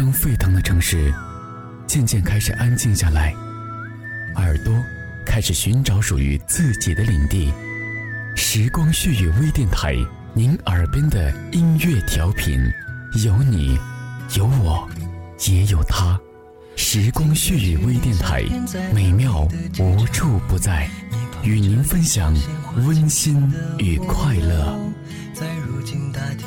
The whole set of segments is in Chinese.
灯沸腾的城市，渐渐开始安静下来，耳朵开始寻找属于自己的领地。时光絮语微电台，您耳边的音乐调频，有你，有我，也有他。时光絮语微电台，美妙无处不在，与您分享温馨与快乐。在如今大厅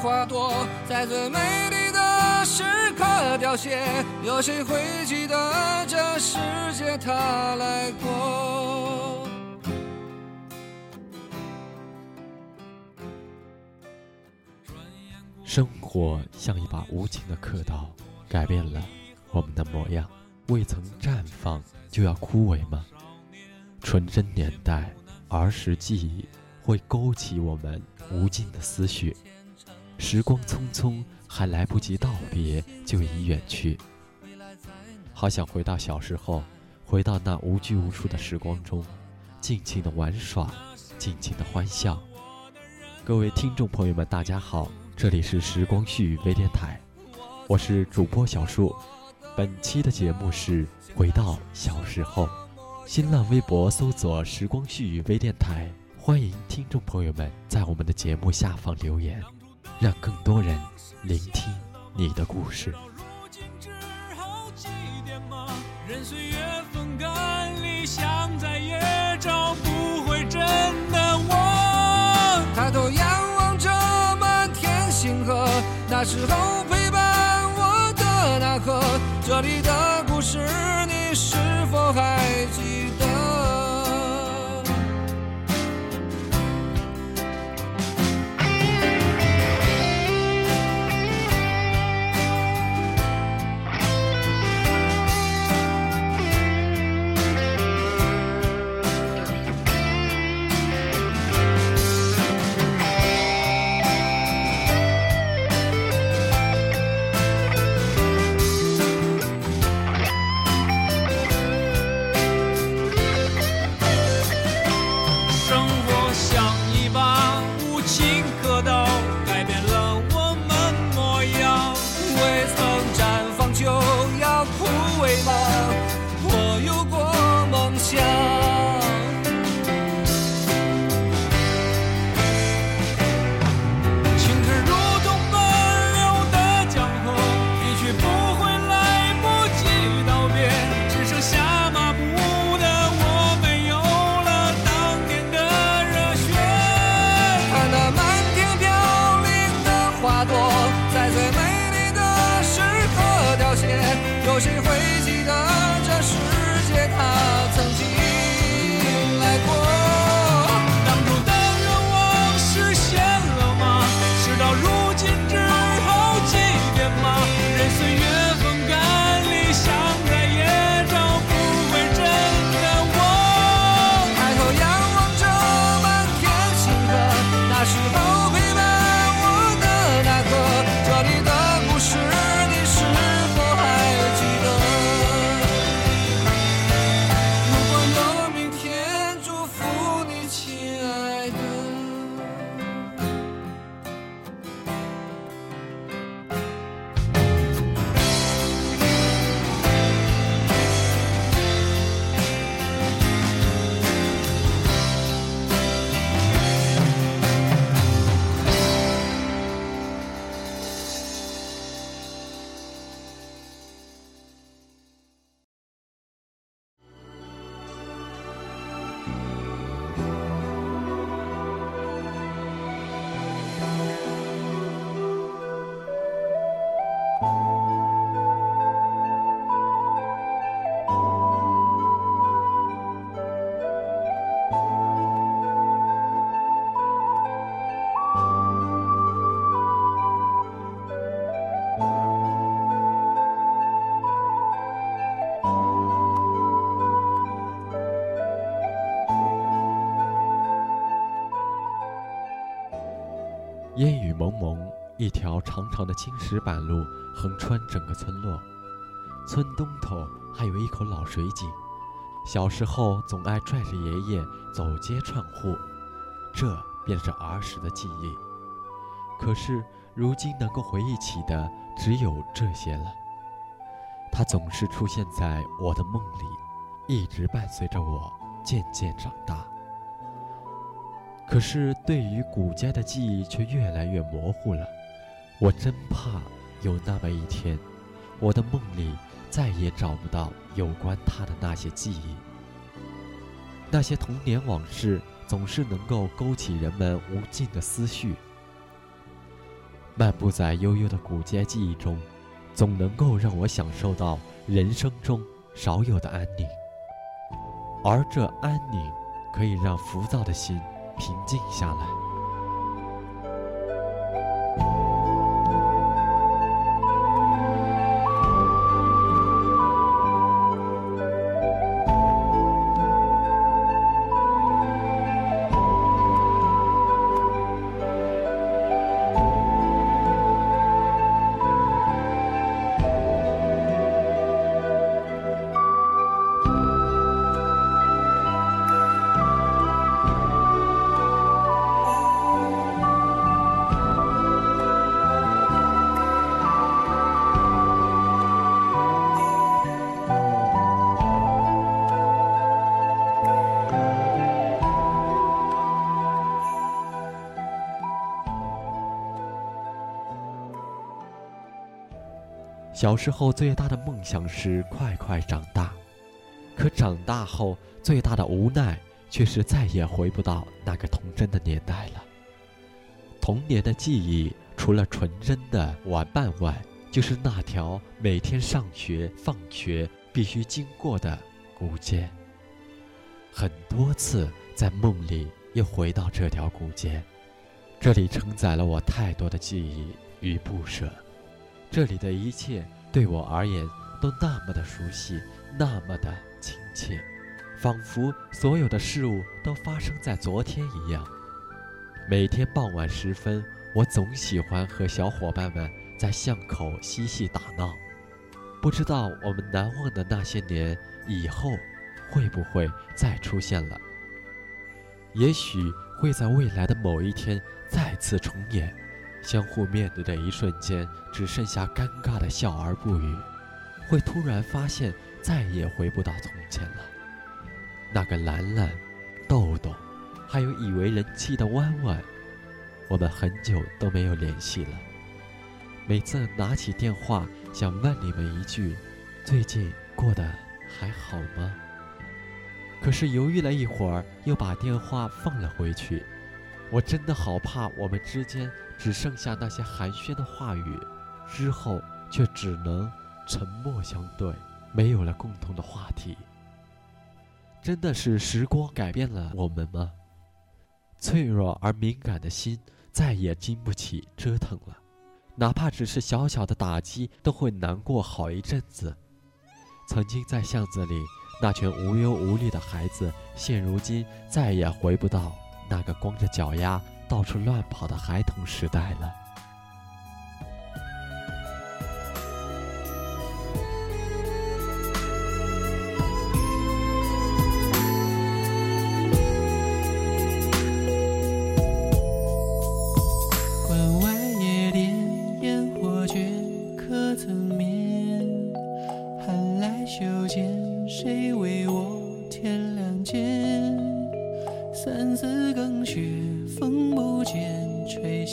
花朵，在最美丽的时刻凋谢，有谁会记得这世界它来过？生活像一把无情的刻刀，改变了我们的模样。未曾绽放就要枯萎吗？纯真年代，儿时记忆会勾起我们无尽的思绪。时光匆匆，还来不及道别，就已远去。好想回到小时候，回到那无拘无束的时光中，尽情的玩耍，尽情的欢笑。各位听众朋友们，大家好。这里是时光絮语微电台，我是主播小树。本期的节目是回到小时候。新浪微博搜索“时光絮语微电台”，欢迎听众朋友们在我们的节目下方留言，让更多人聆听你的故事。任岁月风干，理想再也找不回真的我。抬头仰望着满天星河，那时候陪伴我的那颗，这里的故事你是否还记的青石板路横穿整个村落，村东头还有一口老水井。小时候总爱拽着爷爷走街串户，这便是儿时的记忆。可是如今能够回忆起的只有这些了。它总是出现在我的梦里，一直伴随着我渐渐长大。可是对于古街的记忆却越来越模糊了。我真怕有那么一天，我的梦里再也找不到有关他的那些记忆。那些童年往事总是能够勾起人们无尽的思绪。漫步在悠悠的古街记忆中，总能够让我享受到人生中少有的安宁。而这安宁，可以让浮躁的心平静下来。小时候最大的梦想是快快长大，可长大后最大的无奈却是再也回不到那个童真的年代了。童年的记忆除了纯真的玩伴外，就是那条每天上学放学必须经过的古街。很多次在梦里又回到这条古街，这里承载了我太多的记忆与不舍。这里的一切对我而言都那么的熟悉，那么的亲切，仿佛所有的事物都发生在昨天一样。每天傍晚时分，我总喜欢和小伙伴们在巷口嬉戏打闹。不知道我们难忘的那些年以后会不会再出现了？也许会在未来的某一天再次重演。相互面对的一瞬间，只剩下尴尬的笑而不语，会突然发现再也回不到从前了。那个兰兰、豆豆，还有以为人妻的弯弯，我们很久都没有联系了。每次拿起电话，想问你们一句：最近过得还好吗？可是犹豫了一会儿，又把电话放了回去。我真的好怕我们之间。只剩下那些寒暄的话语，之后却只能沉默相对，没有了共同的话题。真的是时光改变了我们吗？脆弱而敏感的心再也经不起折腾了，哪怕只是小小的打击，都会难过好一阵子。曾经在巷子里那群无忧无虑的孩子，现如今再也回不到那个光着脚丫。到处乱跑的孩童时代了。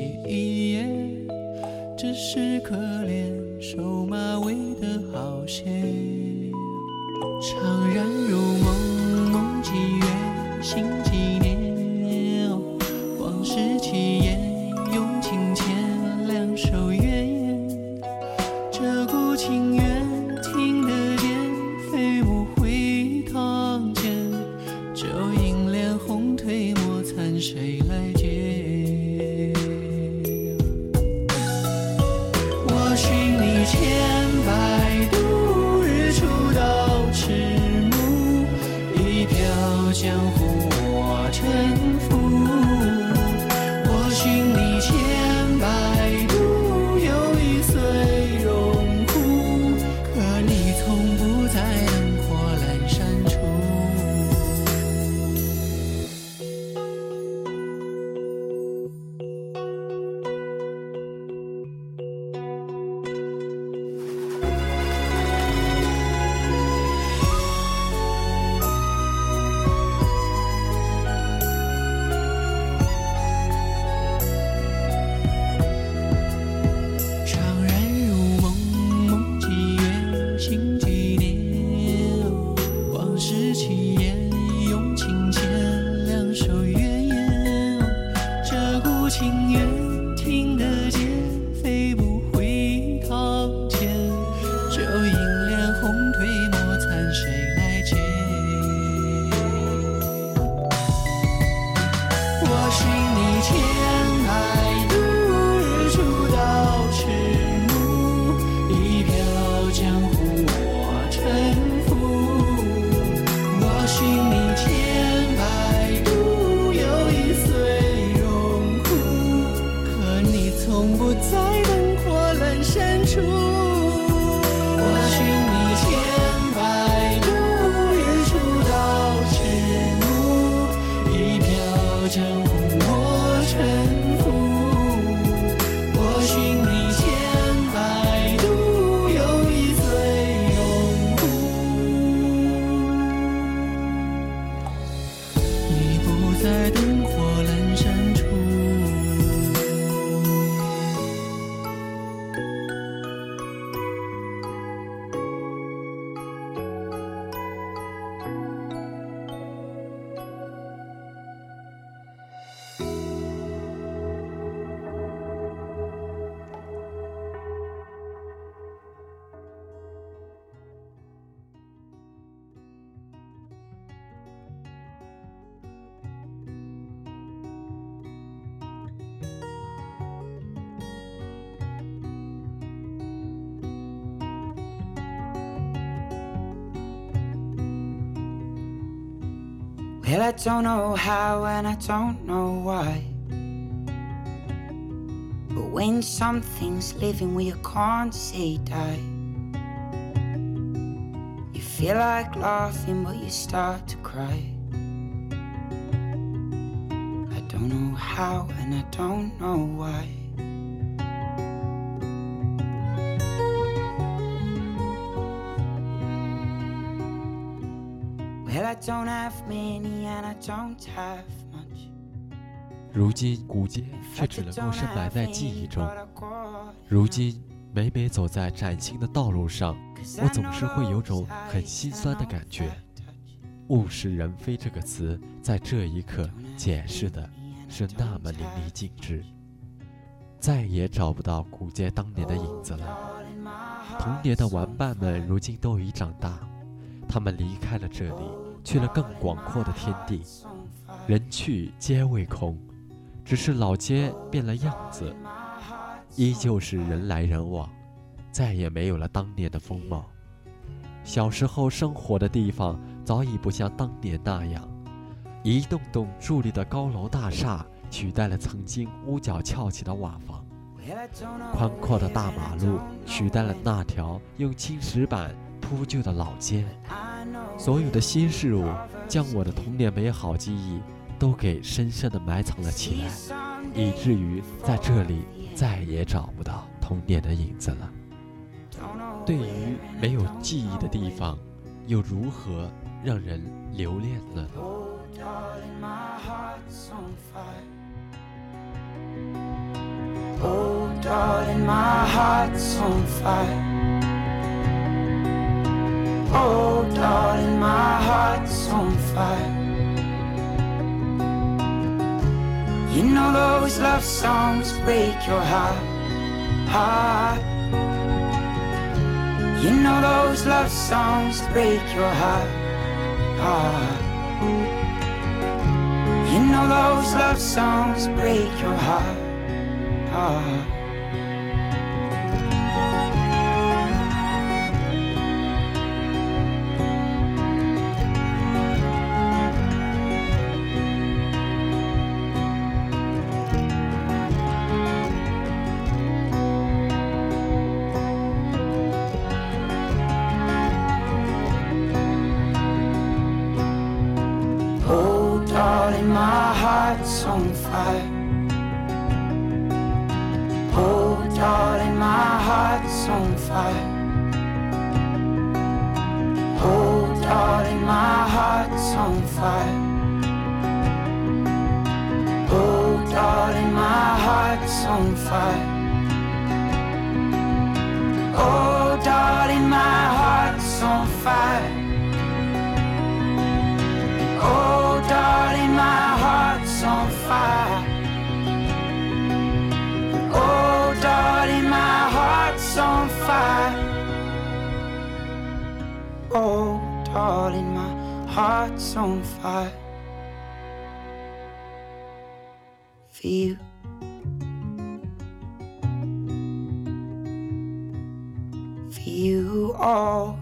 一眼，只是可怜瘦马尾的好些，怅然如梦，梦几月，心几年。江湖我沉浮。Well, I don't know how and I don't know why. But when something's living where you can't say die, you feel like laughing, but you start to cry. I don't know how and I don't know why. 如今古街却只能够深埋在记忆中。如今每每走在崭新的道路上，我总是会有种很心酸的感觉。物是人非这个词在这一刻解释的是那么淋漓尽致，再也找不到古街当年的影子了。童年的玩伴们如今都已长大，他们离开了这里，去了更广阔的天地。人去街未空，只是老街变了样子，依旧是人来人往，再也没有了当年的风貌。小时候生活的地方早已不像当年那样，一栋栋伫立的高楼大厦取代了曾经屋角翘起的瓦房，宽阔的大马路取代了那条用青石板铺就的老街。所有的新事物将我的童年美好记忆都给深深地埋藏了起来，以至于在这里再也找不到童年的影子了。对于没有记忆的地方，又如何让人留恋了呢？Oh, darling, my heart's on fire. You know those love songs break your heart, heart. You know those love songs break your heart, heart. You know those love songs break your heart, heart. On fire. Oh, darling, my heart's on fire. Oh, darling, my heart's on fire. Oh, darling, my heart's on fire. Oh, darling, my heart's on fire. For you. All.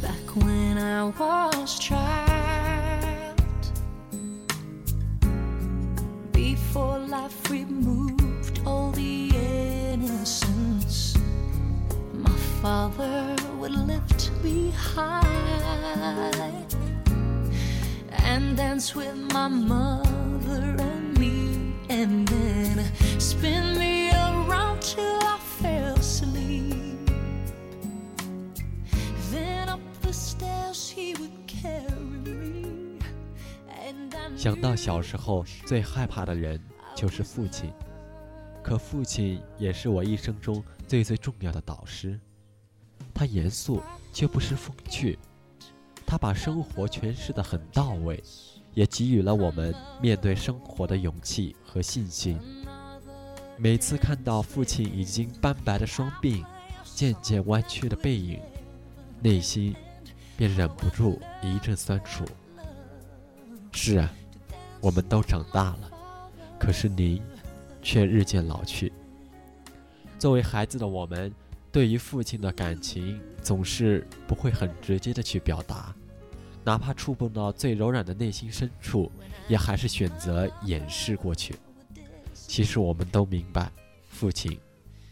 Back when I was child, 想到小时候最害怕的人就是父亲，可父亲也是我一生中最最重要的导师。他严肃却不失风趣，他把生活诠释得很到位，也给予了我们面对生活的勇气和信心。每次看到父亲已经斑白的双鬓，渐渐弯曲的背影，内心便忍不住一阵酸楚。是啊，我们都长大了，可是您却日渐老去。作为孩子的我们，对于父亲的感情总是不会很直接的去表达，哪怕触碰到最柔软的内心深处，也还是选择掩饰过去。其实我们都明白，父亲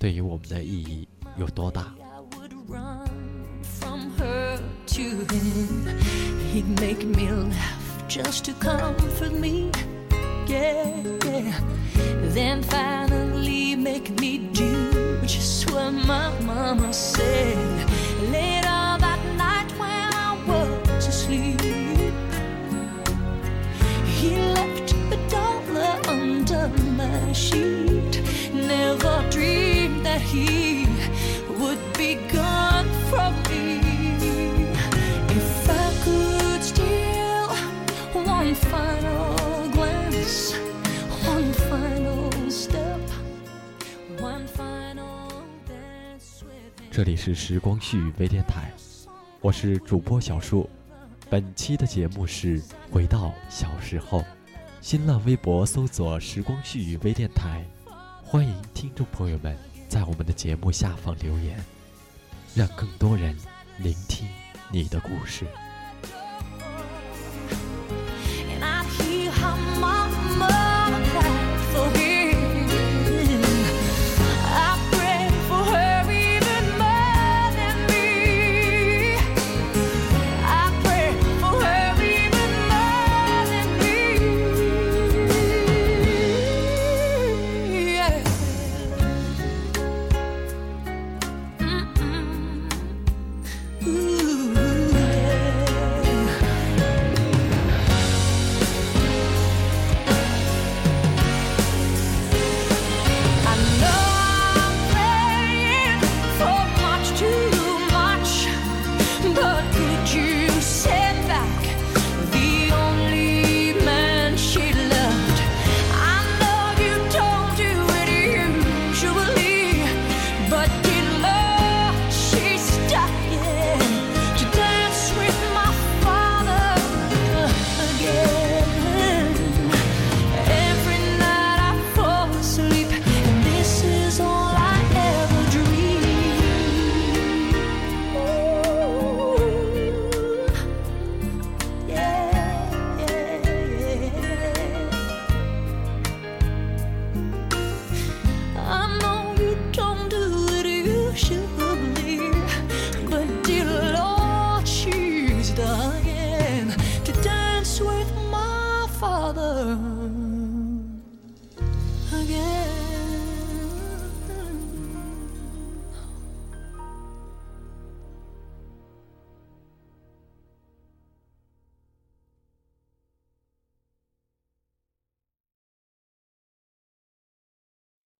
对于我们的意义有多大。He'd make me laugh just to comfort me. Yeah, yeah. Then finally make me do just what my mama said. 是时光序语微电台，我是主播小树。本期的节目是《回到小时候》，新浪微博搜索“时光序语微电台”，欢迎听众朋友们在我们的节目下方留言，让更多人聆听你的故事。